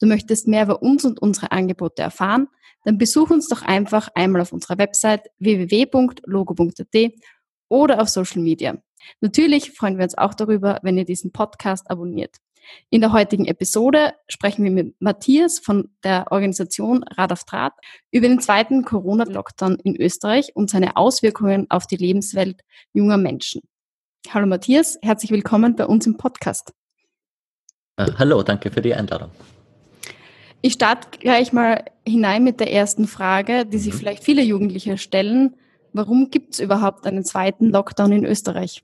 Du möchtest mehr über uns und unsere Angebote erfahren? Dann besuch uns doch einfach einmal auf unserer Website www.logo.at oder auf Social Media. Natürlich freuen wir uns auch darüber, wenn ihr diesen Podcast abonniert. In der heutigen Episode sprechen wir mit Matthias von der Organisation Rad auf Draht über den zweiten Corona-Lockdown in Österreich und seine Auswirkungen auf die Lebenswelt junger Menschen. Hallo Matthias, herzlich willkommen bei uns im Podcast. Äh, hallo, danke für die Einladung. Ich starte gleich mal hinein mit der ersten Frage, die sich mhm. vielleicht viele Jugendliche stellen. Warum gibt es überhaupt einen zweiten Lockdown in Österreich?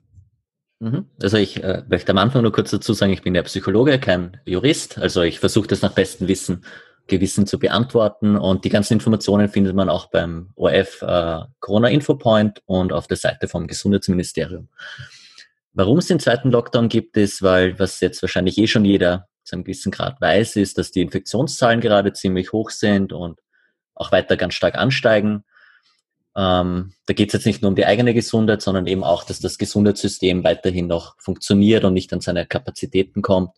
Mhm. Also ich äh, möchte am Anfang nur kurz dazu sagen, ich bin ja Psychologe, kein Jurist. Also ich versuche das nach bestem Wissen, Gewissen zu beantworten. Und die ganzen Informationen findet man auch beim ORF äh, Corona Info Point und auf der Seite vom Gesundheitsministerium. Warum es den zweiten Lockdown gibt, ist, weil, was jetzt wahrscheinlich eh schon jeder zu einem gewissen Grad weiß, ist, dass die Infektionszahlen gerade ziemlich hoch sind und auch weiter ganz stark ansteigen. Ähm, da geht es jetzt nicht nur um die eigene Gesundheit, sondern eben auch, dass das Gesundheitssystem weiterhin noch funktioniert und nicht an seine Kapazitäten kommt.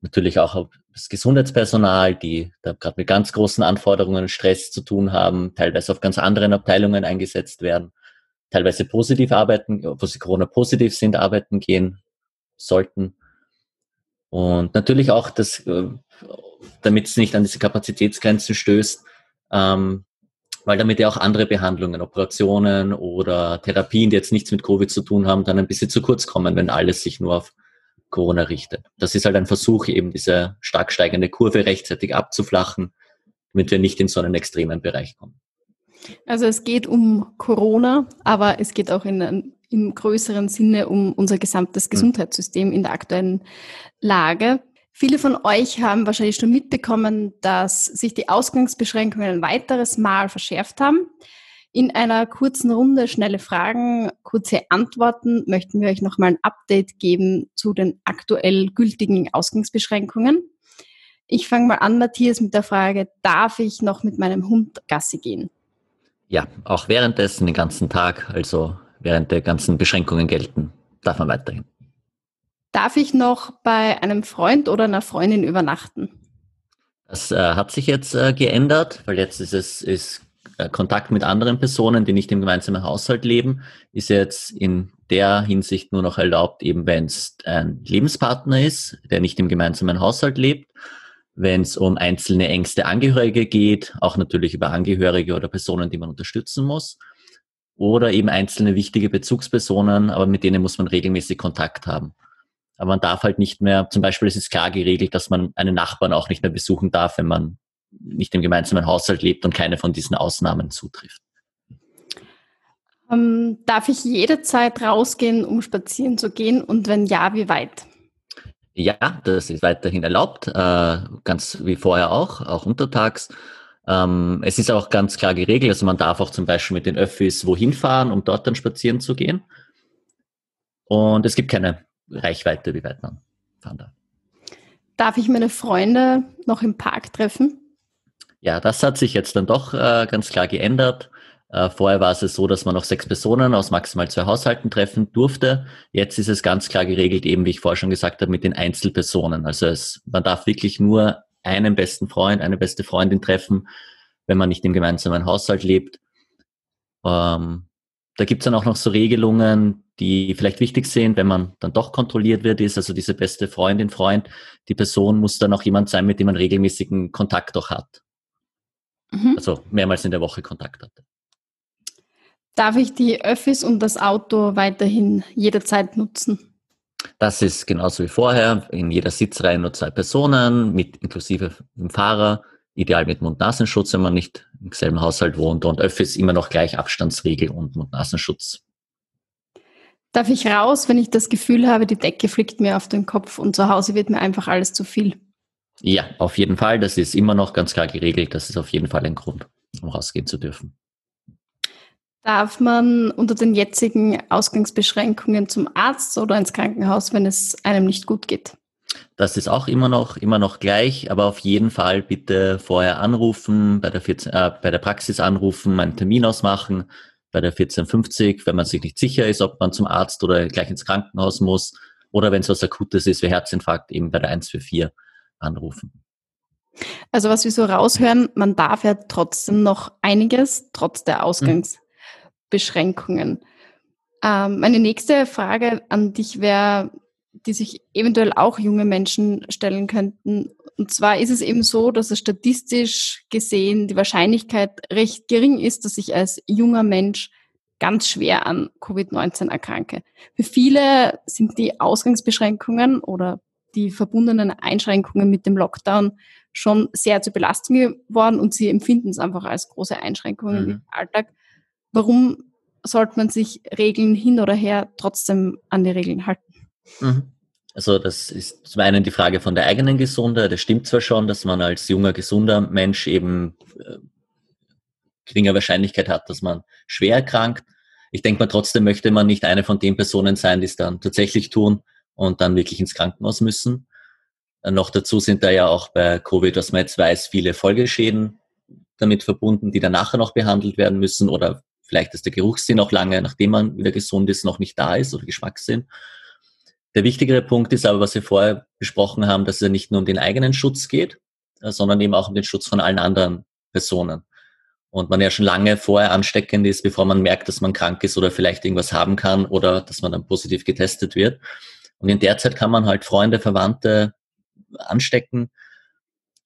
Natürlich auch das Gesundheitspersonal, die da gerade mit ganz großen Anforderungen und Stress zu tun haben, teilweise auf ganz anderen Abteilungen eingesetzt werden, teilweise positiv arbeiten, wo sie Corona-positiv sind, arbeiten gehen sollten. Und natürlich auch, dass, äh, damit es nicht an diese Kapazitätsgrenzen stößt, ähm, weil damit ja auch andere Behandlungen, Operationen oder Therapien, die jetzt nichts mit Covid zu tun haben, dann ein bisschen zu kurz kommen, wenn alles sich nur auf Corona richtet. Das ist halt ein Versuch, eben diese stark steigende Kurve rechtzeitig abzuflachen, damit wir nicht in so einen extremen Bereich kommen. Also es geht um Corona, aber es geht auch in, im größeren Sinne um unser gesamtes hm. Gesundheitssystem in der aktuellen Lage. Viele von euch haben wahrscheinlich schon mitbekommen, dass sich die Ausgangsbeschränkungen ein weiteres Mal verschärft haben. In einer kurzen Runde schnelle Fragen, kurze Antworten möchten wir euch nochmal ein Update geben zu den aktuell gültigen Ausgangsbeschränkungen. Ich fange mal an, Matthias, mit der Frage, darf ich noch mit meinem Hund Gassi gehen? Ja, auch währenddessen den ganzen Tag, also während der ganzen Beschränkungen gelten, darf man weiterhin. Darf ich noch bei einem Freund oder einer Freundin übernachten? Das äh, hat sich jetzt äh, geändert, weil jetzt ist es ist, äh, Kontakt mit anderen Personen, die nicht im gemeinsamen Haushalt leben, ist jetzt in der Hinsicht nur noch erlaubt, eben wenn es ein Lebenspartner ist, der nicht im gemeinsamen Haushalt lebt. Wenn es um einzelne engste Angehörige geht, auch natürlich über Angehörige oder Personen, die man unterstützen muss. Oder eben einzelne wichtige Bezugspersonen, aber mit denen muss man regelmäßig Kontakt haben. Aber man darf halt nicht mehr, zum Beispiel es ist klar geregelt, dass man einen Nachbarn auch nicht mehr besuchen darf, wenn man nicht im gemeinsamen Haushalt lebt und keine von diesen Ausnahmen zutrifft. Ähm, darf ich jederzeit rausgehen, um spazieren zu gehen? Und wenn ja, wie weit? Ja, das ist weiterhin erlaubt, äh, ganz wie vorher auch, auch untertags. Ähm, es ist auch ganz klar geregelt, also man darf auch zum Beispiel mit den Öffis wohin fahren, um dort dann spazieren zu gehen. Und es gibt keine Reichweite, wie weit man fahren darf. Darf ich meine Freunde noch im Park treffen? Ja, das hat sich jetzt dann doch äh, ganz klar geändert. Äh, vorher war es so, dass man noch sechs Personen aus maximal zwei Haushalten treffen durfte. Jetzt ist es ganz klar geregelt, eben wie ich vorher schon gesagt habe, mit den Einzelpersonen. Also es, man darf wirklich nur einen besten Freund, eine beste Freundin treffen, wenn man nicht im gemeinsamen Haushalt lebt. Ähm, da gibt's dann auch noch so Regelungen, die vielleicht wichtig sind, wenn man dann doch kontrolliert wird, ist also diese beste Freundin, Freund, die Person muss dann auch jemand sein, mit dem man regelmäßigen Kontakt auch hat. Mhm. Also mehrmals in der Woche Kontakt hat. Darf ich die Öffis und das Auto weiterhin jederzeit nutzen? Das ist genauso wie vorher. In jeder Sitzreihe nur zwei Personen, mit inklusive dem Fahrer, ideal mit Mund-Nasenschutz, wenn man nicht im selben Haushalt wohnt. Und Öffis immer noch gleich Abstandsregel und Mund-Nasenschutz Darf ich raus, wenn ich das Gefühl habe, die Decke fliegt mir auf den Kopf und zu Hause wird mir einfach alles zu viel? Ja, auf jeden Fall. Das ist immer noch ganz klar geregelt. Das ist auf jeden Fall ein Grund, um rausgehen zu dürfen. Darf man unter den jetzigen Ausgangsbeschränkungen zum Arzt oder ins Krankenhaus, wenn es einem nicht gut geht? Das ist auch immer noch, immer noch gleich, aber auf jeden Fall bitte vorher anrufen, bei der, 14, äh, bei der Praxis anrufen, einen Termin ausmachen, bei der 1450, wenn man sich nicht sicher ist, ob man zum Arzt oder gleich ins Krankenhaus muss oder wenn es was Akutes ist wie Herzinfarkt, eben bei der 144 anrufen. Also was wir so raushören, man darf ja trotzdem noch einiges, trotz der Ausgangsbeschränkungen. Mhm. Ähm, meine nächste Frage an dich wäre, die sich eventuell auch junge Menschen stellen könnten. Und zwar ist es eben so, dass es statistisch gesehen die Wahrscheinlichkeit recht gering ist, dass ich als junger Mensch ganz schwer an Covid-19 erkranke. Für viele sind die Ausgangsbeschränkungen oder die verbundenen Einschränkungen mit dem Lockdown schon sehr zur Belastung geworden und sie empfinden es einfach als große Einschränkungen mhm. im Alltag. Warum sollte man sich Regeln hin oder her trotzdem an die Regeln halten? Mhm. Also das ist zum einen die Frage von der eigenen Gesundheit. Das stimmt zwar schon, dass man als junger, gesunder Mensch eben äh, geringer Wahrscheinlichkeit hat, dass man schwer erkrankt. Ich denke mal, trotzdem möchte man nicht eine von den Personen sein, die es dann tatsächlich tun und dann wirklich ins Krankenhaus müssen. Äh, noch dazu sind da ja auch bei Covid, was man jetzt weiß, viele Folgeschäden damit verbunden, die dann nachher noch behandelt werden müssen oder vielleicht ist der Geruchssinn auch lange, nachdem man wieder gesund ist, noch nicht da ist oder Geschmackssinn. Der wichtigere Punkt ist aber, was wir vorher besprochen haben, dass es nicht nur um den eigenen Schutz geht, äh, sondern eben auch um den Schutz von allen anderen Personen. Und man ja schon lange vorher ansteckend ist, bevor man merkt, dass man krank ist oder vielleicht irgendwas haben kann oder dass man dann positiv getestet wird. Und in der Zeit kann man halt Freunde, Verwandte anstecken.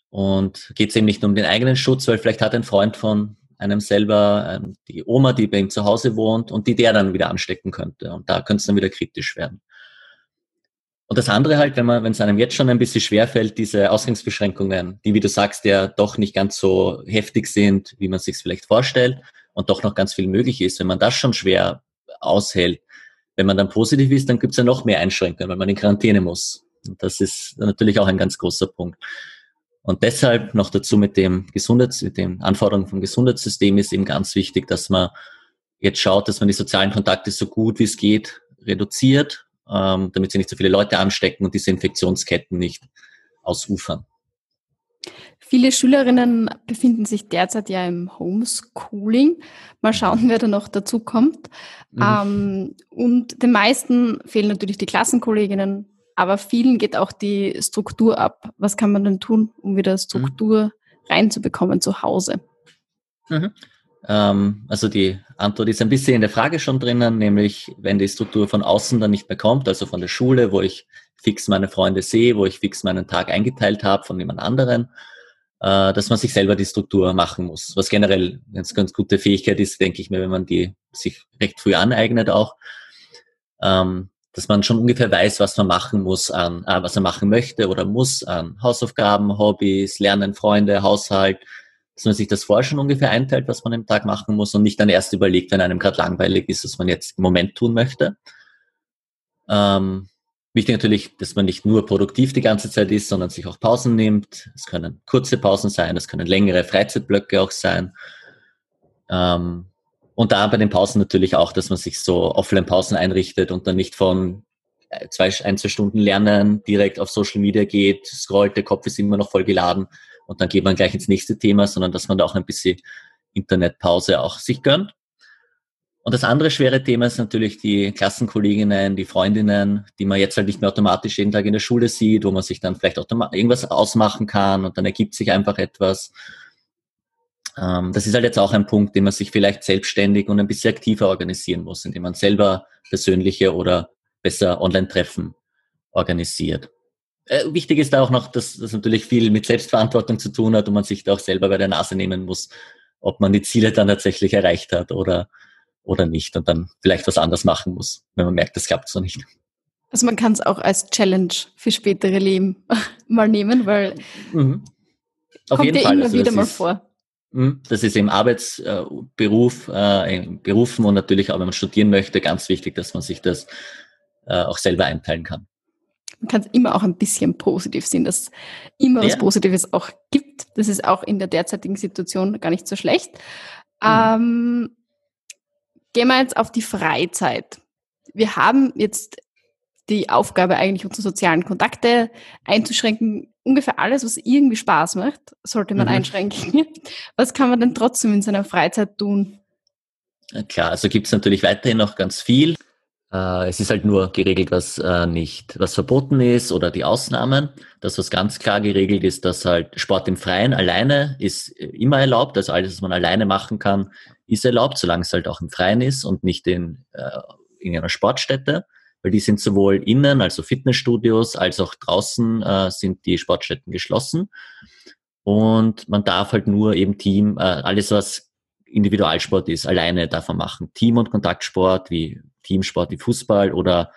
Und geht es eben nicht nur um den eigenen Schutz, weil vielleicht hat ein Freund von einem selber ähm, die Oma, die bei ihm zu Hause wohnt und die der dann wieder anstecken könnte. Und da könnte es dann wieder kritisch werden. Und das andere halt, wenn man, wenn es einem jetzt schon ein bisschen schwerfällt, diese Ausgangsbeschränkungen, die, wie du sagst, ja doch nicht ganz so heftig sind, wie man sich vielleicht vorstellt und doch noch ganz viel möglich ist, wenn man das schon schwer aushält, wenn man dann positiv ist, dann gibt es ja noch mehr Einschränkungen, weil man in Quarantäne muss. Und das ist natürlich auch ein ganz großer Punkt. Und deshalb noch dazu mit dem Gesundheits, mit den Anforderungen vom Gesundheitssystem ist eben ganz wichtig, dass man jetzt schaut, dass man die sozialen Kontakte so gut wie es geht reduziert ähm, damit sie nicht so viele Leute anstecken und diese Infektionsketten nicht ausufern. Viele Schülerinnen befinden sich derzeit ja im Homeschooling. Mal schauen, wer da noch dazu kommt. Mhm. Ähm, und den meisten fehlen natürlich die Klassenkolleginnen, aber vielen geht auch die Struktur ab. Was kann man denn tun, um wieder Struktur mhm. reinzubekommen zu Hause? Mhm. Ähm, also die Antwort ist ein bisschen in der Frage schon drinnen, nämlich wenn die Struktur von außen dann nicht mehr kommt, also von der Schule, wo ich fix meine Freunde sehe, wo ich fix meinen Tag eingeteilt habe von jemand anderen, äh, dass man sich selber die Struktur machen muss. Was generell eine ganz, ganz gute Fähigkeit ist, denke ich mir, wenn man die sich recht früh aneignet auch, ähm, dass man schon ungefähr weiß, was man machen muss an, äh, was er machen möchte oder muss an Hausaufgaben, Hobbys, Lernen, Freunde, Haushalt, dass man sich das vorher schon ungefähr einteilt, was man im Tag machen muss und nicht dann erst überlegt, wenn einem gerade langweilig ist, was man jetzt im Moment tun möchte. Ähm, wichtig natürlich, dass man nicht nur produktiv die ganze Zeit ist, sondern sich auch Pausen nimmt. Es können kurze Pausen sein, es können längere Freizeitblöcke auch sein. Ähm, und da bei den Pausen natürlich auch, dass man sich so Offline-Pausen einrichtet und dann nicht von äh, zwei, ein, zwei Stunden Lernen direkt auf Social Media geht, scrollt, der Kopf ist immer noch voll geladen, und dann geht man gleich ins nächste Thema, sondern dass man da auch ein bisschen Internetpause auch sich gönnt. Und das andere schwere Thema ist natürlich die Klassenkolleginnen, die Freundinnen, die man jetzt halt nicht mehr automatisch jeden Tag in der Schule sieht, wo man sich dann vielleicht irgendwas ausmachen kann und dann ergibt sich einfach etwas. Ähm, das ist halt jetzt auch ein Punkt, den man sich vielleicht selbstständig und ein bisschen aktiver organisieren muss, indem man selber persönliche oder besser Online-Treffen organisiert. Äh, wichtig ist da auch noch, dass das natürlich viel mit Selbstverantwortung zu tun hat und man sich da auch selber bei der Nase nehmen muss, ob man die Ziele dann tatsächlich erreicht hat oder, oder nicht und dann vielleicht was anders machen muss, wenn man merkt, das klappt so nicht. Also man kann es auch als Challenge für spätere Leben mal nehmen, weil mhm. Auf kommt ja immer also wieder mal vor. Mhm. Das ist im Arbeitsberuf, äh, in Berufen und natürlich auch, wenn man studieren möchte, ganz wichtig, dass man sich das äh, auch selber einteilen kann. man kann es immer auch ein bisschen positiv sehen, dass es immer ja. was Positives auch gibt. Das ist auch in der derzeitigen Situation gar nicht so schlecht. Mhm. Ähm, gehen wir jetzt auf die Freizeit. Wir haben jetzt die Aufgabe, eigentlich unsere sozialen Kontakte einzuschränken. Ungefähr alles, was irgendwie Spaß macht, sollte man mhm. einschränken. Was kann man denn trotzdem in seiner Freizeit tun? Klar, also gibt es natürlich weiterhin noch ganz viel. Äh, es ist halt nur geregelt, was äh, nicht, was verboten ist oder die Ausnahmen. Das, was ganz klar geregelt ist, dass halt Sport im Freien alleine ist äh, immer erlaubt. Also alles, was man alleine machen kann, ist erlaubt, solange es halt auch im Freien ist und nicht in, in einer Sportstätte weil die sind sowohl innen, also Fitnessstudios, als auch draußen äh, sind die Sportstätten geschlossen. Und man darf halt nur eben Team, äh, alles was Individualsport ist, alleine davon machen. Team- und Kontaktsport wie Teamsport wie Fußball oder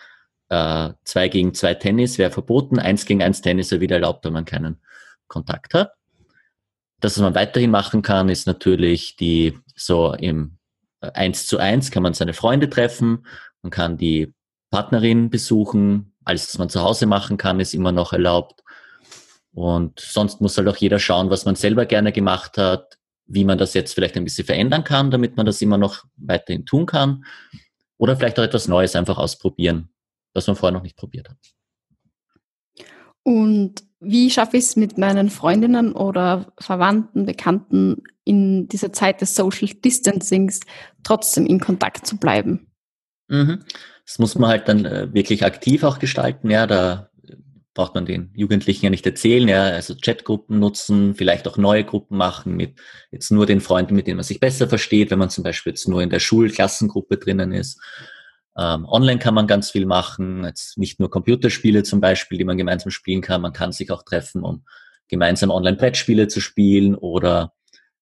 äh, zwei gegen zwei Tennis wäre verboten, eins gegen eins Tennis wäre wieder erlaubt, wenn man keinen Kontakt hat. Das, was man weiterhin machen kann, ist natürlich die so im äh, eins zu eins kann man seine Freunde treffen, man kann die Partnerin besuchen. Alles, was man zu Hause machen kann, ist immer noch erlaubt. Und sonst muss halt auch jeder schauen, was man selber gerne gemacht hat, wie man das jetzt vielleicht ein bisschen verändern kann, damit man das immer noch weiterhin tun kann. Oder vielleicht auch etwas Neues einfach ausprobieren, was man vorher noch nicht probiert hat. Und wie schaffe ich es mit meinen Freundinnen oder Verwandten, Bekannten in dieser Zeit des Social Distancings trotzdem in Kontakt zu bleiben? Mhm. Das muss man halt dann äh, wirklich aktiv auch gestalten. Ja, da braucht man den Jugendlichen ja nicht erzählen. Ja, also Chatgruppen nutzen, vielleicht auch neue Gruppen machen mit jetzt nur den Freunden, mit denen man sich besser versteht, wenn man zum Beispiel jetzt nur in der Schulklassengruppe drinnen ist. Ähm, online kann man ganz viel machen, jetzt nicht nur Computerspiele zum Beispiel, die man gemeinsam spielen kann. Man kann sich auch treffen, um gemeinsam Online-Brettspiele zu spielen oder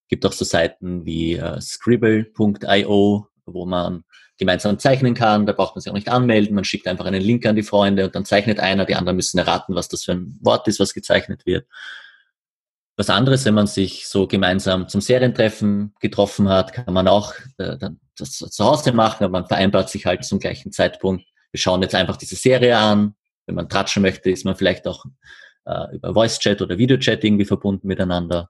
gibt auch so Seiten wie äh, scribble.io, wo man gemeinsam zeichnen kann. Da braucht man sich auch nicht anmelden. Man schickt einfach einen Link an die Freunde und dann zeichnet einer. Die anderen müssen erraten, was das für ein Wort ist, was gezeichnet wird. Was anderes, wenn man sich so gemeinsam zum Serientreffen getroffen hat, kann man auch äh, das zu Hause machen, aber man vereinbart sich halt zum gleichen Zeitpunkt. Wir schauen jetzt einfach diese Serie an. Wenn man tratschen möchte, ist man vielleicht auch äh, über Voice Chat oder Videochat irgendwie verbunden miteinander.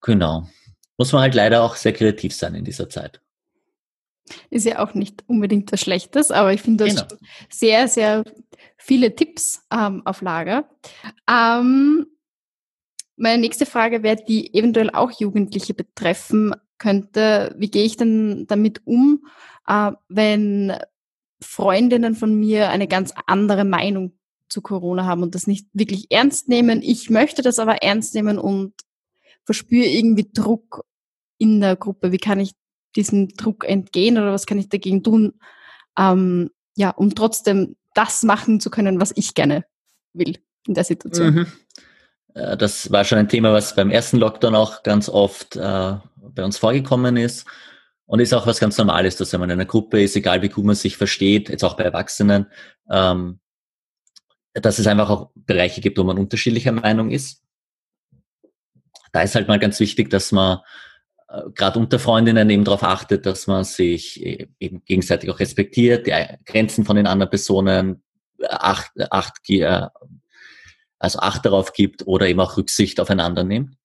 Genau. Muss man halt leider auch sehr kreativ sein in dieser Zeit. Ist ja auch nicht unbedingt was Schlechtes, aber ich finde, das genau. sehr, sehr viele Tipps ähm, auf Lager. Ähm, meine nächste Frage wäre, die eventuell auch Jugendliche betreffen könnte. Wie gehe ich denn damit um, äh, wenn Freundinnen von mir eine ganz andere Meinung zu Corona haben und das nicht wirklich ernst nehmen? Ich möchte das aber ernst nehmen und verspüre irgendwie Druck in der Gruppe. Wie kann ich diesem Druck entgehen oder was kann ich dagegen tun, ähm, ja, um trotzdem das machen zu können, was ich gerne will in der Situation. Mhm. Äh, das war schon ein Thema, was beim ersten Lockdown auch ganz oft äh, bei uns vorgekommen ist. Und ist auch was ganz Normales, dass wenn man in einer Gruppe ist, egal wie gut man sich versteht, jetzt auch bei Erwachsenen, ähm, dass es einfach auch Bereiche gibt, wo man unterschiedlicher Meinung ist. Da ist halt mal ganz wichtig, dass man gerade unter Freundinnen eben darauf achtet, dass man sich e-, eben gegenseitig auch respektiert, die Grenzen von den anderen Personen äh, acht, acht, äh, also Acht darauf gibt oder eben auch Rücksicht aufeinander nimmt.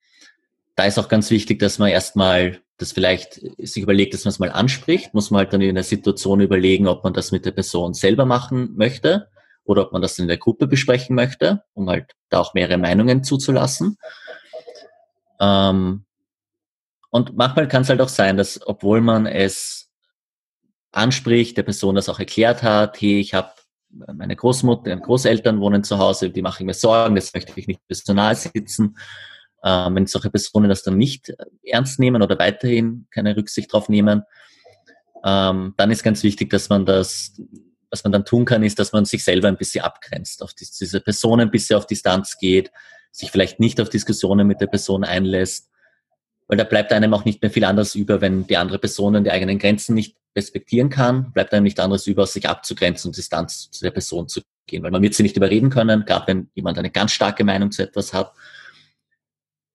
Da ist auch ganz wichtig, dass man erstmal das vielleicht sich überlegt, dass man es mal anspricht, muss man halt dann in der Situation überlegen, ob man das mit der Person selber machen möchte oder ob man das in der Gruppe besprechen möchte, um halt da auch mehrere Meinungen zuzulassen. Ähm, und manchmal kann es halt auch sein, dass obwohl man es anspricht, der Person das auch erklärt hat, hey, ich habe meine Großmutter und Großeltern wohnen zu Hause, die machen mir Sorgen, das möchte ich nicht nahe sitzen. Ähm, wenn solche Personen das dann nicht ernst nehmen oder weiterhin keine Rücksicht drauf nehmen, ähm, dann ist ganz wichtig, dass man das, was man dann tun kann, ist, dass man sich selber ein bisschen abgrenzt, auf die, diese Person ein bisschen auf Distanz geht, sich vielleicht nicht auf Diskussionen mit der Person einlässt weil da bleibt einem auch nicht mehr viel anderes über, wenn die andere Person die eigenen Grenzen nicht respektieren kann, bleibt einem nicht anderes über, sich abzugrenzen und Distanz zu der Person zu gehen, weil man wird sie nicht überreden können, gerade wenn jemand eine ganz starke Meinung zu etwas hat.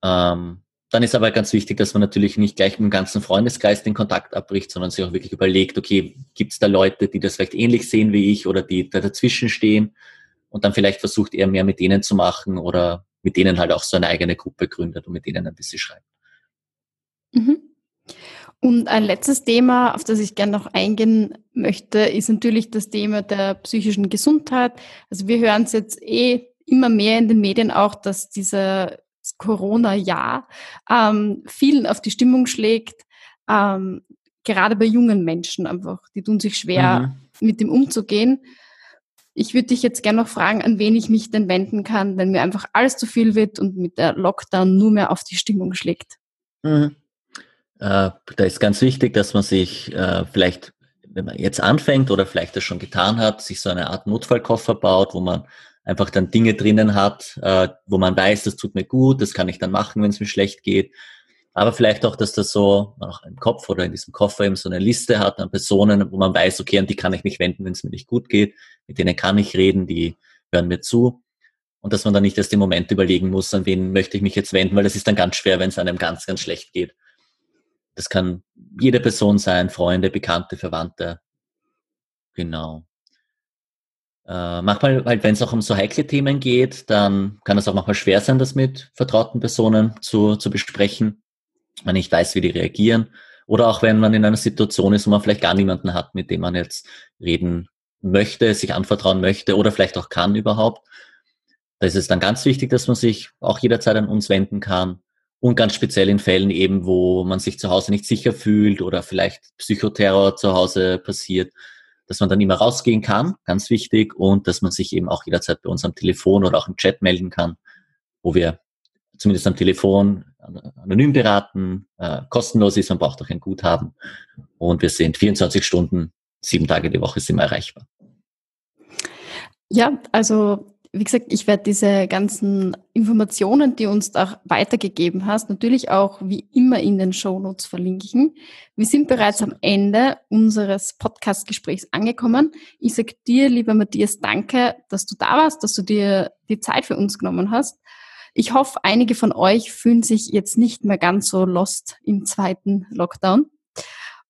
Ähm, dann ist aber ganz wichtig, dass man natürlich nicht gleich mit dem ganzen Freundeskreis den Kontakt abbricht, sondern sich auch wirklich überlegt, okay, gibt es da Leute, die das vielleicht ähnlich sehen wie ich oder die da dazwischen stehen und dann vielleicht versucht, eher mehr mit denen zu machen oder mit denen halt auch so eine eigene Gruppe gründet und mit denen ein bisschen schreibt. Mhm. Und ein letztes Thema, auf das ich gerne noch eingehen möchte, ist natürlich das Thema der psychischen Gesundheit. Also wir hören es jetzt eh immer mehr in den Medien auch, dass dieser Corona-Jahr ähm, vielen auf die Stimmung schlägt, ähm, gerade bei jungen Menschen einfach. Die tun sich schwer, mhm. mit dem umzugehen. Ich würde dich jetzt gerne noch fragen, an wen ich mich denn wenden kann, wenn mir einfach alles zu viel wird und mit der Lockdown nur mehr auf die Stimmung schlägt. Mhm. Äh, da ist ganz wichtig, dass man sich äh, vielleicht, wenn man jetzt anfängt oder vielleicht das schon getan hat, sich so eine Art Notfallkoffer baut, wo man einfach dann Dinge drinnen hat, äh, wo man weiß, das tut mir gut, das kann ich dann machen, wenn es mir schlecht geht. Aber vielleicht auch, dass das so auch im Kopf oder in diesem Koffer eben so eine Liste hat an Personen, wo man weiß, okay, an die kann ich mich wenden, wenn es mir nicht gut geht, mit denen kann ich reden, die hören mir zu. Und dass man dann nicht erst im Moment überlegen muss, an wen möchte ich mich jetzt wenden, weil das ist dann ganz schwer, wenn es einem ganz, ganz schlecht geht. Das kann jede Person sein, Freunde, Bekannte, Verwandte. Genau. Äh, manchmal, halt, wenn es auch um so heikle Themen geht, dann kann es auch manchmal schwer sein, das mit vertrauten Personen zu, zu besprechen, man nicht weiß, wie die reagieren. Oder auch wenn man in einer Situation ist, wo man vielleicht gar niemanden hat, mit dem man jetzt reden möchte, sich anvertrauen möchte oder vielleicht auch kann überhaupt. Da ist es dann ganz wichtig, dass man sich auch jederzeit an uns wenden kann. Und ganz speziell in Fällen eben, wo man sich zu Hause nicht sicher fühlt oder vielleicht Psychoterror zu Hause passiert, dass man dann immer rausgehen kann, ganz wichtig, und dass man sich eben auch jederzeit bei uns am Telefon oder auch im Chat melden kann, wo wir zumindest am Telefon anonym beraten, äh, kostenlos ist, man braucht auch ein Guthaben. Und wir sind 24 Stunden, sieben Tage die Woche sind wir erreichbar. Ja, also wie gesagt, ich werde diese ganzen Informationen, die uns da weitergegeben hast, natürlich auch wie immer in den Show Notes verlinken. Wir sind bereits am Ende unseres Podcast-Gesprächs angekommen. Ich sage dir, lieber Matthias, danke, dass du da warst, dass du dir die Zeit für uns genommen hast. Ich hoffe, einige von euch fühlen sich jetzt nicht mehr ganz so lost im zweiten Lockdown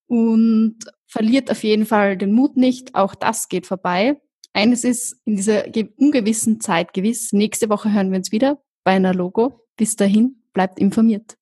und verliert auf jeden Fall den Mut nicht. Auch das geht vorbei. Eines ist in dieser ungewissen Zeit gewiss. Nächste Woche hören wir uns wieder bei einer Logo. Bis dahin, bleibt informiert.